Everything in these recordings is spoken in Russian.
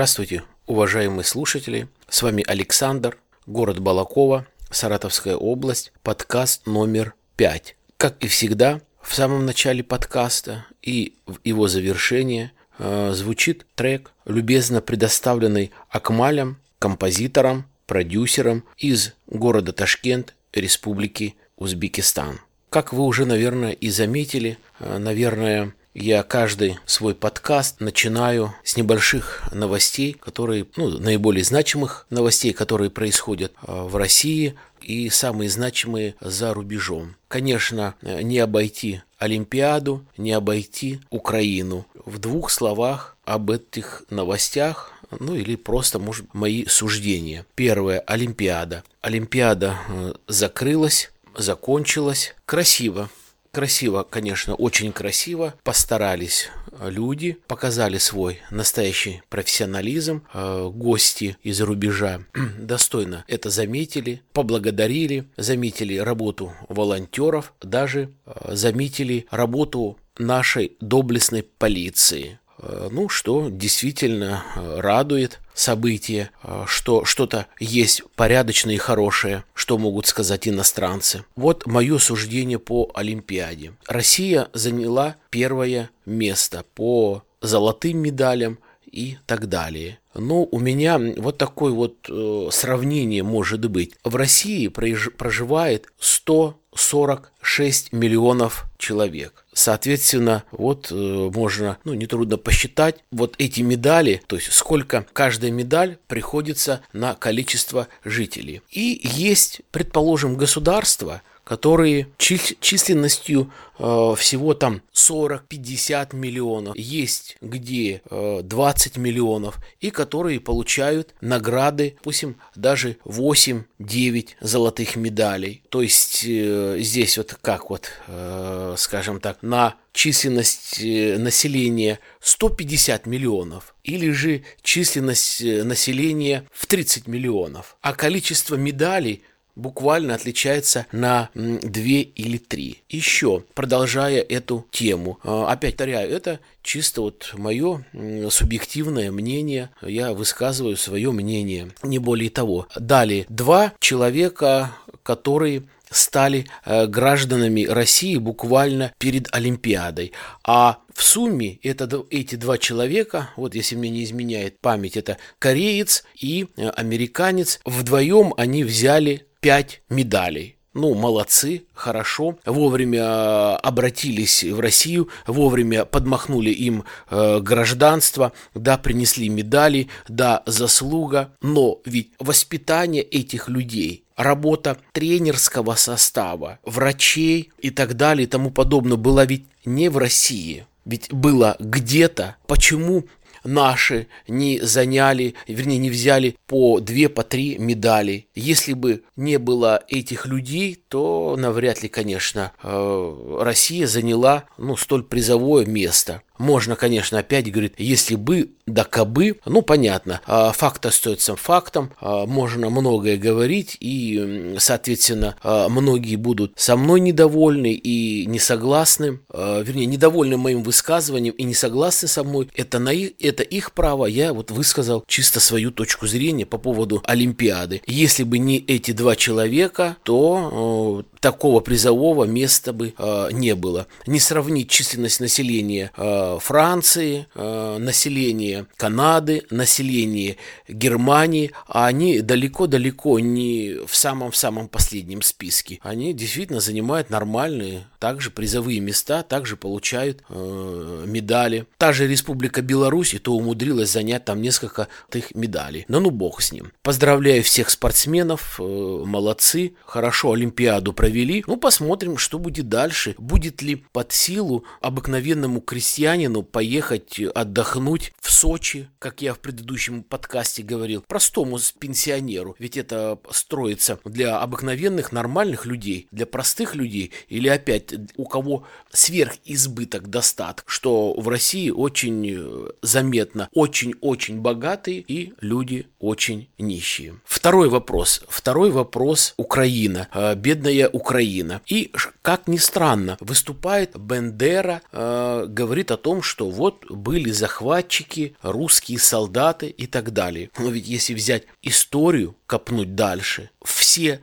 Здравствуйте, уважаемые слушатели. С вами Александр, город Балакова, Саратовская область, подкаст номер пять. Как и всегда, в самом начале подкаста и в его завершении э, звучит трек, любезно предоставленный Акмалем, композитором, продюсером из города Ташкент, Республики Узбекистан. Как вы уже, наверное, и заметили, э, наверное, я каждый свой подкаст начинаю с небольших новостей, которые, ну, наиболее значимых новостей, которые происходят э, в России и самые значимые за рубежом. Конечно, э, не обойти Олимпиаду, не обойти Украину. В двух словах об этих новостях ну или просто, может, мои суждения. Первое. Олимпиада. Олимпиада э, закрылась, закончилась. Красиво. Красиво, конечно, очень красиво. Постарались люди, показали свой настоящий профессионализм. Э, гости из рубежа достойно это заметили, поблагодарили, заметили работу волонтеров, даже э, заметили работу нашей доблестной полиции. Э, ну, что действительно э, радует событие, э, что что-то есть порядочное и хорошее, что могут сказать иностранцы. Вот мое суждение по Олимпиаде. Россия заняла первое место по золотым медалям и так далее. Ну, у меня вот такое вот сравнение может быть. В России проживает 146 миллионов человек. Соответственно, вот э, можно, ну, нетрудно посчитать вот эти медали, то есть сколько каждая медаль приходится на количество жителей. И есть, предположим, государство, которые численностью э, всего там 40-50 миллионов, есть где э, 20 миллионов, и которые получают награды, допустим, даже 8-9 золотых медалей. То есть э, здесь вот как вот, э, скажем так, на численность э, населения 150 миллионов или же численность э, населения в 30 миллионов, а количество медалей буквально отличается на две или три. Еще, продолжая эту тему, а, опять повторяю, это чисто вот мое субъективное мнение, я высказываю свое мнение, не более того. Далее, два человека, которые стали э, гражданами России буквально перед Олимпиадой. А в сумме это, эти два человека, вот если мне не изменяет память, это кореец и э, американец, вдвоем они взяли пять медалей. Ну, молодцы, хорошо. Вовремя э, обратились в Россию, вовремя подмахнули им э, гражданство, да, принесли медали, да, заслуга. Но ведь воспитание этих людей, работа тренерского состава, врачей и так далее и тому подобное была ведь не в России. Ведь было где-то. Почему наши не заняли, вернее, не взяли по две, по три медали. Если бы не было этих людей, то навряд ли, конечно, э, Россия заняла ну, столь призовое место. Можно, конечно, опять говорить, если бы, да кабы, ну, понятно, а, факт остается фактом, а, можно многое говорить, и, соответственно, а, многие будут со мной недовольны и не согласны, вернее, недовольны моим высказыванием и не согласны со мной, это, на их, это их право, я вот высказал чисто свою точку зрения по поводу Олимпиады. Если бы не эти два человека, то такого призового места бы не было. Не сравнить численность населения Франции, э, население Канады, население Германии, а они далеко-далеко не в самом-в самом последнем списке. Они действительно занимают нормальные также призовые места, также получают э, медали. Та же Республика Беларусь и то умудрилась занять там несколько их медалей. Но ну бог с ним. Поздравляю всех спортсменов, э, молодцы, хорошо Олимпиаду провели. Ну, посмотрим, что будет дальше. Будет ли под силу обыкновенному крестьянину поехать отдохнуть в Сочи, как я в предыдущем подкасте говорил, простому пенсионеру. Ведь это строится для обыкновенных, нормальных людей, для простых людей или опять у кого сверхизбыток достаток, что в России очень э, заметно, очень-очень богатые и люди очень нищие. Второй вопрос. Второй вопрос Украина. Э, бедная Украина. И, как ни странно, выступает Бендера, э, говорит о том, что вот были захватчики, русские солдаты и так далее. Но ведь если взять историю, копнуть дальше, все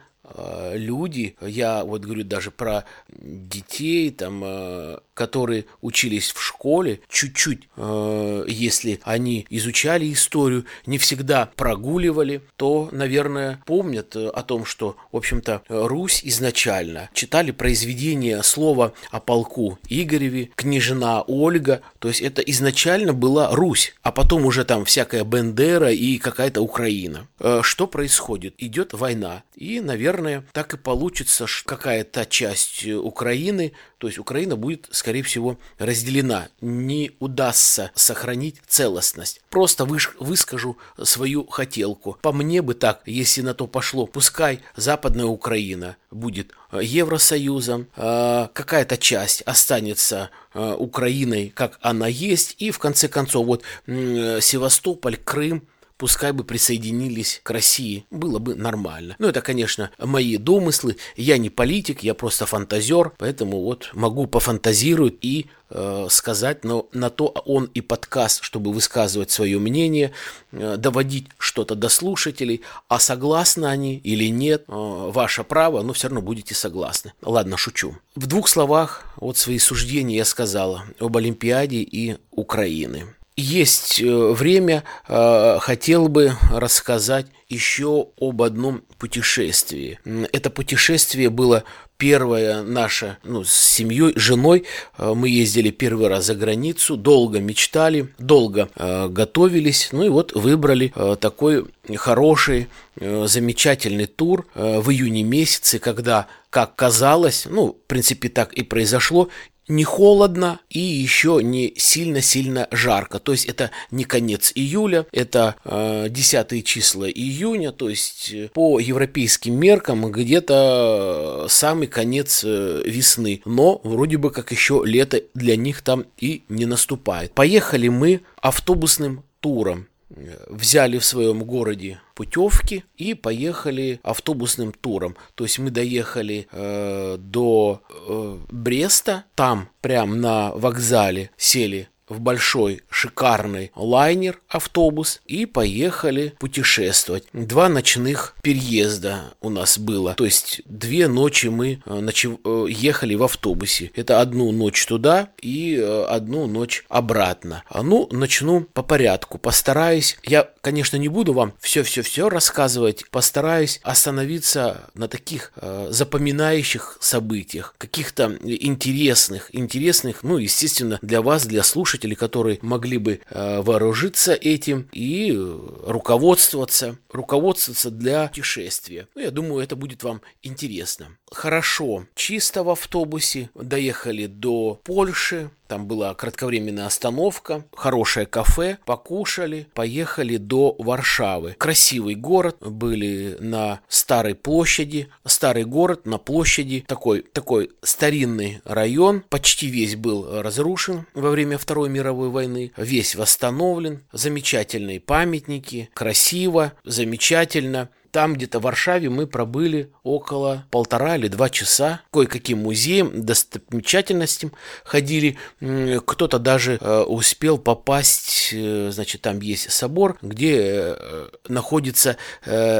люди, я вот говорю даже про детей, там, э, которые учились в школе, чуть-чуть, э, если они изучали историю, не всегда прогуливали, то, наверное, помнят о том, что, в общем-то, Русь изначально читали произведение слова о полку Игореве, княжна Ольга, то есть это изначально была Русь, а потом уже там всякая Бендера и какая-то Украина. Что происходит? Идет война, и, наверное, так и получится, какая-то часть Украины, то есть Украина будет, скорее всего, разделена. Не удастся сохранить целостность. Просто выш- выскажу свою хотелку. По мне бы так, если на то пошло, пускай Западная Украина будет э, Евросоюзом, э, какая-то часть останется э, Украиной, как она есть, и в конце концов вот Севастополь, Крым, пускай бы присоединились к России, было бы нормально. Ну, это, конечно, мои домыслы, я не политик, я просто фантазер, поэтому вот могу пофантазировать и э, сказать, но на то он и подкаст, чтобы высказывать свое мнение, э, доводить что-то до слушателей, а согласны они или нет, э, ваше право, но все равно будете согласны. Ладно, шучу. В двух словах вот свои суждения я сказала об Олимпиаде и Украины есть э, время, э, хотел бы рассказать еще об одном путешествии. Это путешествие было первое наше, ну, с семьей, женой. Э, мы ездили первый раз за границу, долго мечтали, долго готовились, ну и вот выбрали такой хороший, замечательный тур в июне месяце, когда, как казалось, ну, в принципе, так и произошло, не холодно и еще не сильно-сильно жарко. То есть это не конец июля, это э, 10 числа июня, то есть э, по европейским меркам где-то э, самый конец э, весны. Но вроде бы как еще лето для них там и не наступает. Поехали мы автобусным туром взяли в своем городе путевки и поехали автобусным туром. То есть мы доехали э, до э, Бреста, там прям на вокзале сели в большой шикарный лайнер, автобус и поехали путешествовать. Два ночных переезда у нас было. То есть две ночи мы э, ночев... Э, ехали в автобусе. Это одну ночь туда и э, одну ночь обратно. А ну, начну по порядку. Постараюсь. Я, конечно, не буду вам все-все-все рассказывать. Постараюсь остановиться на таких э, запоминающих событиях, каких-то интересных, интересных, ну, естественно, для вас, для слушателей слушателей, которые могли бы э, вооружиться этим и э, руководствоваться, руководствоваться для путешествия. Ну, я думаю, это будет вам интересно. Хорошо, чисто в автобусе. Доехали до Польши, там была кратковременная остановка, хорошее кафе, покушали, поехали до Варшавы. Красивый город, были на Старой площади. Старый город на площади, такой, такой старинный район, почти весь был разрушен во время Второй мировой войны, весь восстановлен, замечательные памятники, красиво, замечательно. Там где-то в Варшаве мы пробыли около полтора или два часа. Кое-каким музеям, достопримечательностям ходили. Кто-то даже э, успел попасть, э, значит, там есть собор, где э, находится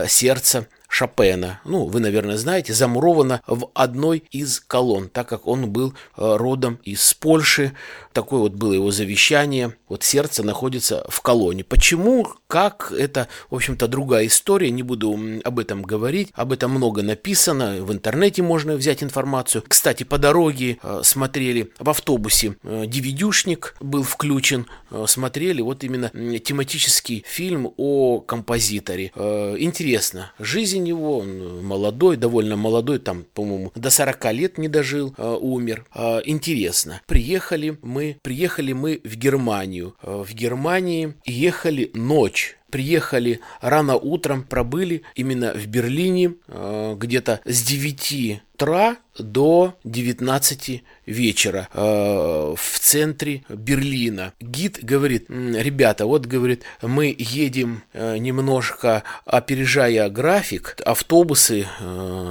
сердце Шопена, ну, вы, наверное, знаете, замурована в одной из колонн, так как он был родом из Польши. Такое вот было его завещание. Вот сердце находится в колонне. Почему, как, это, в общем-то, другая история. Не буду об этом говорить. Об этом много написано. В интернете можно взять информацию. Кстати, по дороге э, смотрели в автобусе э, DVD-шник был включен. Э, смотрели вот именно тематический фильм о композиторе. Интересно. Жизнь его, он молодой, довольно молодой, там, по-моему, до 40 лет не дожил, умер. Интересно. Приехали мы приехали мы в Германию. Э, в Германии ехали ночь приехали рано утром, пробыли именно в Берлине э, где-то с 9 утра до 19 вечера э, в центре Берлина. Гид говорит, ребята, вот говорит, мы едем э, немножко опережая график, автобусы,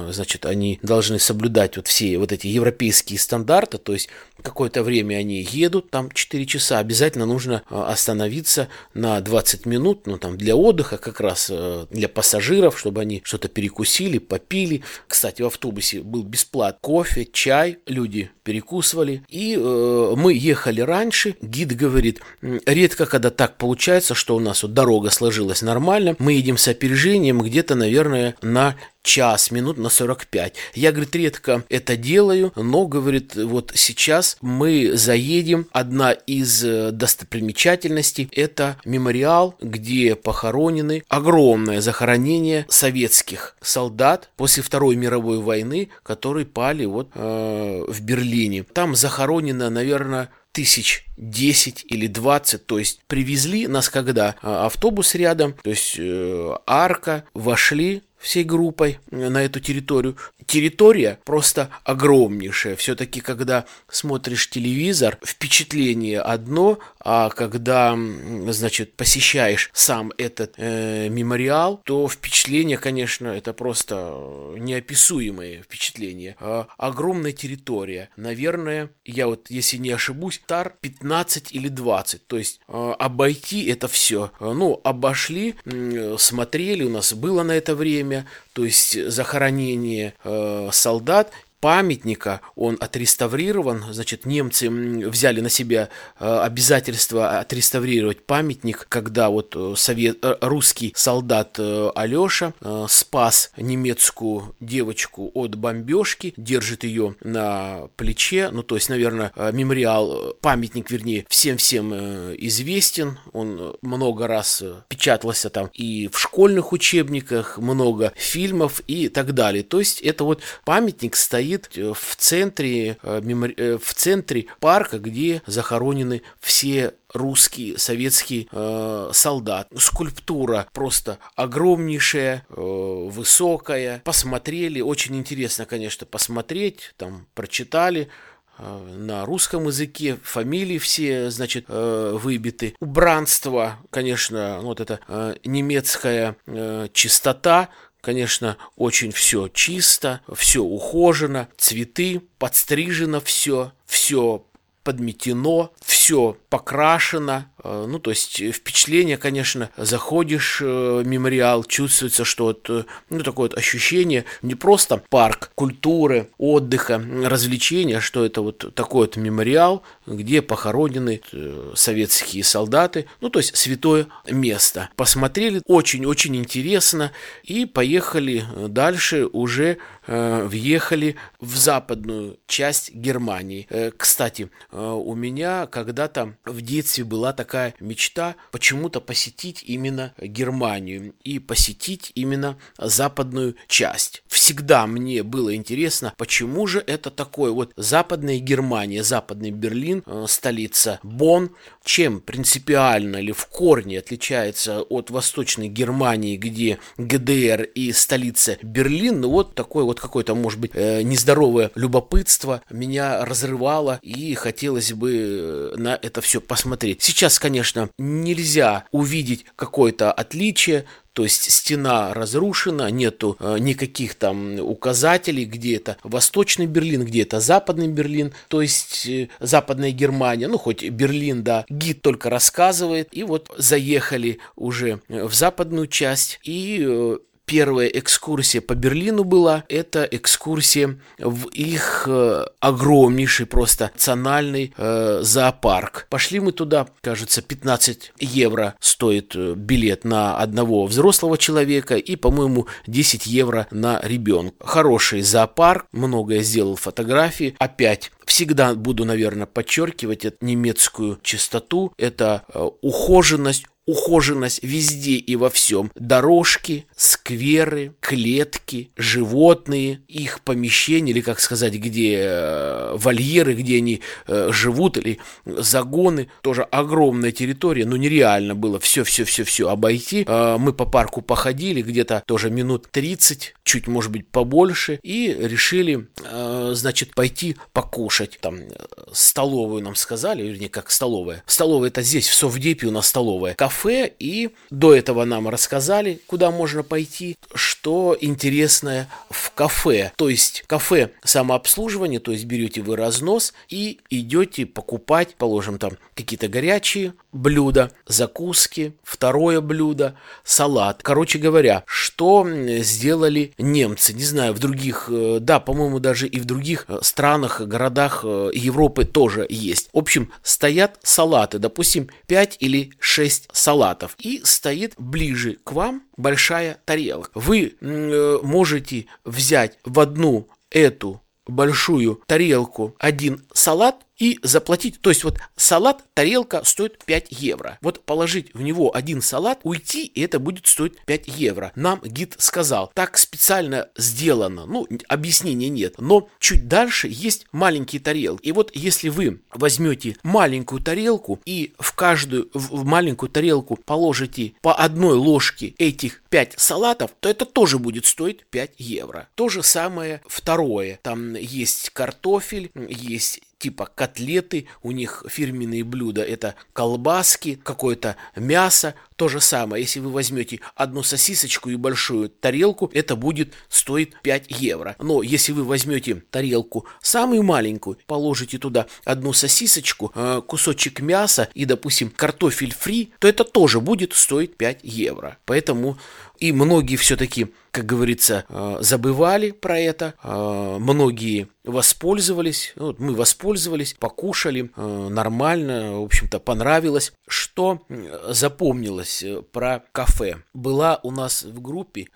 значит, они должны соблюдать вот все вот эти европейские стандарты, то есть какое-то время они едут, там 4 часа, обязательно нужно остановиться на 20 минут, ну там для отдыха как раз, э, для пассажиров, чтобы они что-то перекусили, попили. Кстати, в автобусе был бесплатный кофе, чай, люди перекусывали. И э, мы ехали раньше, гид говорит, редко когда так получается, что у нас вот дорога сложилась нормально, мы едем с опережением где-то, наверное, на час, минут на 45. Я, говорит, редко это делаю, но, говорит, вот сейчас мы заедем. Одна из э, достопримечательностей – это мемориал, где похоронены огромное захоронение советских солдат после Второй мировой войны, которые пали вот э, в Берлине. Там захоронено, наверное, тысяч 10 или 20, то есть привезли нас когда а, автобус рядом, то есть э, арка, вошли, всей группой на эту территорию. Территория просто огромнейшая. Все-таки, когда смотришь телевизор, впечатление одно, а когда, значит, посещаешь сам этот э, мемориал, то впечатление, конечно, это просто неописуемое впечатление. А, огромная территория. Наверное, я вот, если не ошибусь, тар 15 или 20. То есть э, обойти это все. Ну, обошли, э, смотрели, у нас было на это время то есть захоронение э, солдат памятника, он отреставрирован, значит, немцы взяли на себя э, обязательство отреставрировать памятник, когда вот э, совет, э, русский солдат Алеша спас немецкую девочку от бомбежки, держит ее на плече, ну, то есть, наверное, мемориал, памятник, вернее, всем-всем известен, он много раз печатался там и в школьных учебниках, много фильмов и так далее, то есть, это вот памятник стоит стоит э, в центре, э, э, в центре парка, где захоронены все русский советский э, солдат. Скульптура просто огромнейшая, э, высокая. Посмотрели, очень интересно, конечно, посмотреть, там прочитали на русском языке, фамилии все, значит, выбиты. Убранство, конечно, вот эта немецкая чистота, Конечно, очень все чисто, все ухожено, цветы, подстрижено все, все подметено, все покрашено. Э, ну, то есть впечатление, конечно, заходишь в э, мемориал, чувствуется, что вот, э, ну, такое вот ощущение не просто парк культуры, отдыха, развлечения, что это вот такой вот мемориал, где похоронены советские солдаты, ну, то есть святое место. Посмотрели, очень-очень интересно, и поехали дальше уже въехали в западную часть Германии. Кстати, у меня когда-то в детстве была такая мечта почему-то посетить именно Германию и посетить именно западную часть. Всегда мне было интересно, почему же это такое. Вот западная Германия, западный Берлин, э, столица Бонн, чем принципиально или в корне отличается от восточной Германии, где ГДР и столица Берлин, ну вот такое вот какое-то, может быть, э, нездоровое любопытство меня разрывало и хотелось бы э, на это все посмотреть. Сейчас, конечно, нельзя увидеть какое-то отличие, то есть стена разрушена, нету э, никаких там указателей, где это Восточный Берлин, где это Западный Берлин, то есть э, Западная Германия, ну хоть Берлин, да, гид только рассказывает. И вот заехали уже в западную часть и э, первая экскурсия по Берлину была, это экскурсия в их э, огромнейший просто национальный э, зоопарк. Пошли мы туда, кажется, 15 евро стоит э, билет на одного взрослого человека и, по-моему, 10 евро на ребенка. Хороший зоопарк, многое сделал фотографии. Опять всегда буду, наверное, подчеркивать эту немецкую чистоту, это э, ухоженность, ухоженность везде и во всем. Дорожки, скверы, клетки, животные, их помещения, или как сказать, где э, вольеры, где они э, живут, или загоны. Тоже огромная территория, но нереально было все-все-все-все обойти. Э, мы по парку походили где-то тоже минут 30, чуть, может быть, побольше, и решили, значит, пойти покушать. Там столовую нам сказали, вернее, как столовая. Столовая это здесь, в Совдепе у нас столовая. Кафе, и до этого нам рассказали, куда можно пойти, что интересное в кафе. То есть кафе самообслуживание, то есть берете вы разнос и идете покупать, положим там какие-то горячие блюда, закуски, второе блюдо, салат. Короче говоря, что сделали немцы? Не знаю, в других, э, да, по-моему, даже и в других э, странах, городах э, Европы тоже есть. В общем, стоят салаты, допустим, 5 или 6 салатов, и стоит ближе к вам большая тарелка. Вы можете взять в одну эту большую тарелку один салат и заплатить. То есть вот салат, тарелка стоит 5 евро. Вот положить в него один салат, уйти, и это будет стоить 5 евро. Нам гид сказал, так специально сделано. Ну, объяснения нет. Но чуть дальше есть маленькие тарелки. И вот если вы возьмете маленькую тарелку и в каждую в маленькую тарелку положите по одной ложке этих 5 салатов, то это тоже будет стоить 5 евро. То же самое второе. Там есть картофель, есть типа котлеты, у них фирменные блюда это колбаски, какое-то мясо, то же самое, если вы возьмете одну сосисочку и большую тарелку, это будет стоить 5 евро. Но если вы возьмете тарелку самую маленькую, положите туда одну сосисочку, э, кусочек мяса и, допустим, картофель фри, то это тоже будет стоить 5 евро. Поэтому и многие все-таки, как говорится, э, забывали про это, э, многие воспользовались, вот мы воспользовались, покушали, э, нормально, в общем-то, понравилось. Что запомнилось про кафе? Была у нас в группе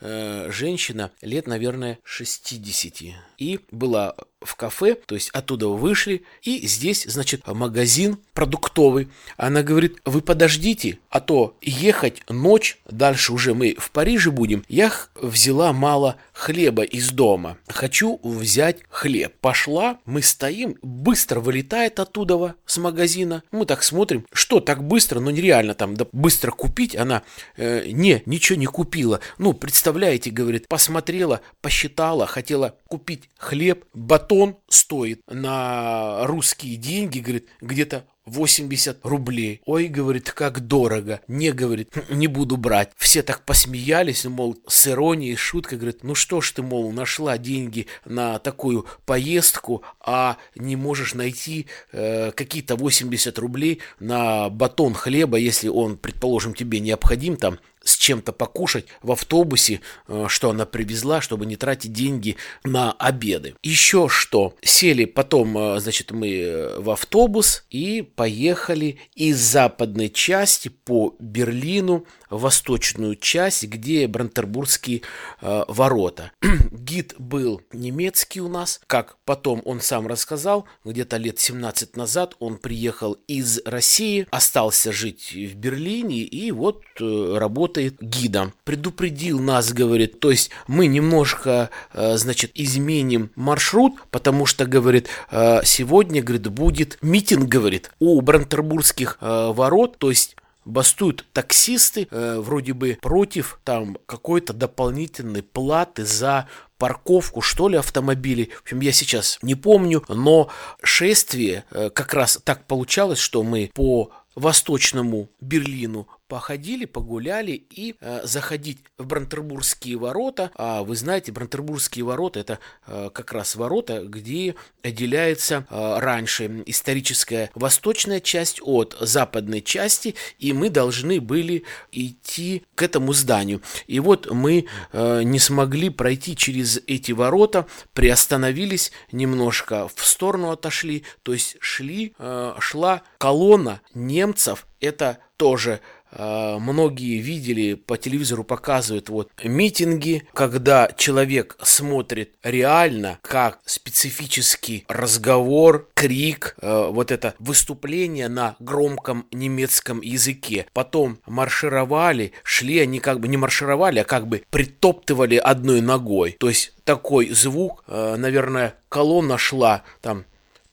женщина лет, наверное, 60. И была в кафе, то есть оттуда вышли, и здесь, значит, магазин продуктовый. Она говорит, вы подождите, а то ехать ночь, дальше уже мы в Париже будем. Я взяла мало хлеба из дома. Хочу взять хлеб. Пошла, мы стоим, быстро вылетает оттуда с магазина. Мы так смотрим, что так быстро, но нереально там да, быстро купить. Она, э, не, ничего не купила. Ну, представляете, говорит, посмотрела, посчитала, хотела купить хлеб, батон стоит на русские деньги, говорит, где-то 80 рублей. Ой, говорит, как дорого. Не, говорит, не буду брать. Все так посмеялись, мол, с иронией, шуткой, говорит, ну что ж ты, мол, нашла деньги на такую поездку, а не можешь найти э, какие-то 80 рублей на батон хлеба, если он, предположим, тебе необходим там с чем-то покушать в автобусе, э, что она привезла, чтобы не тратить деньги на обеды. Еще что, сели потом, э, значит, мы э, в автобус и поехали из западной части по Берлину в восточную часть, где Брантербургские э, ворота. Гид был немецкий у нас, как потом он сам рассказал, где-то лет 17 назад он приехал из России, остался жить в Берлине и вот работал работает гидом. Предупредил нас, говорит, то есть мы немножко, э, значит, изменим маршрут, потому что, говорит, э, сегодня, говорит, будет митинг, говорит, у Брантербургских э, ворот, то есть бастуют таксисты э, вроде бы против там какой-то дополнительной платы за парковку, что ли, автомобилей. В общем, я сейчас не помню, но шествие э, как раз так получалось, что мы по восточному Берлину походили, погуляли и э, заходить в Брантербургские ворота. А вы знаете, Брантербургские ворота это э, как раз ворота, где отделяется э, раньше историческая восточная часть от западной части, и мы должны были идти к этому зданию. И вот мы э, не смогли пройти через эти ворота, приостановились немножко в сторону отошли, то есть шли, э, шла колонна немцев, это тоже многие видели, по телевизору показывают вот митинги, когда человек смотрит реально, как специфический разговор, крик, э, вот это выступление на громком немецком языке. Потом маршировали, шли они как бы не маршировали, а как бы притоптывали одной ногой. То есть такой звук, э, наверное, колонна шла там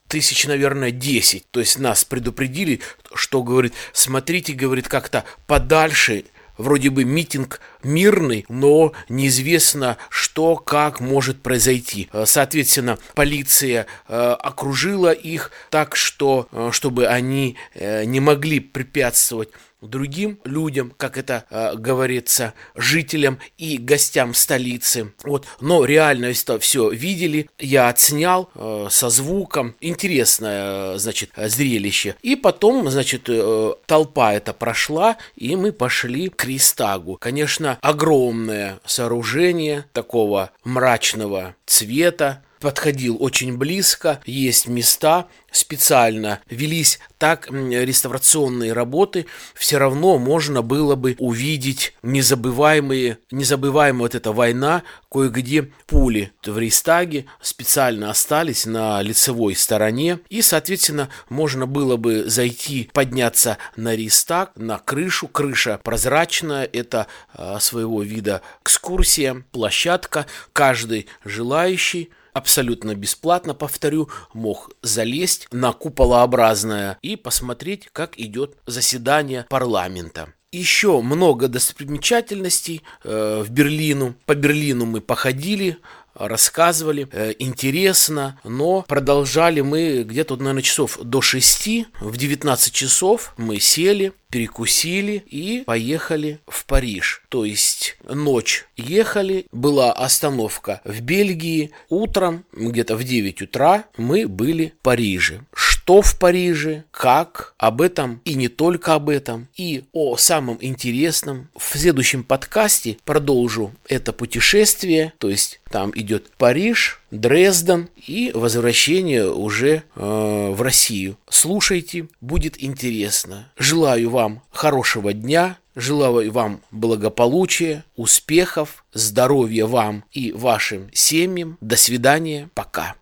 тысяч, наверное, 10. То есть нас предупредили, что, говорит, смотрите, говорит, как-то подальше, вроде бы митинг мирный, но неизвестно, что, как может произойти. Э, соответственно, полиция э, окружила их так, что, э, чтобы они не могли препятствовать другим людям, как это э, говорится, жителям и гостям столицы. Вот, но реально это все видели, я отснял э, со звуком, интересное, значит, зрелище. И потом, значит, э, толпа это прошла, и мы пошли к Ристагу. Конечно, огромное сооружение такого мрачного цвета, подходил очень близко, есть места, специально. Велись так реставрационные работы, все равно можно было бы увидеть незабываемые, незабываемая вот эта война, кое-где пули в Рейстаге специально остались на лицевой стороне, и, соответственно, можно было бы зайти, подняться на Рейстаг, на крышу, крыша прозрачная, это а, своего вида экскурсия, площадка, каждый желающий абсолютно бесплатно, повторю, мог залезть на куполообразное и посмотреть, как идет заседание парламента. Еще много достопримечательностей э, в Берлину. По Берлину мы походили, рассказывали, э, интересно, но продолжали мы где-то, наверное, часов до 6, в 19 часов мы сели, перекусили и поехали в Париж. То есть ночь ехали, была остановка в Бельгии, утром, где-то в 9 утра, мы были в Париже. Что в Париже, как, об этом и не только об этом, и о самом интересном. В следующем подкасте продолжу это путешествие, то есть там идет Париж, Дрезден и возвращение уже э, в Россию. Слушайте, будет интересно. Желаю вам хорошего дня, желаю вам благополучия, успехов, здоровья вам и вашим семьям. До свидания, пока.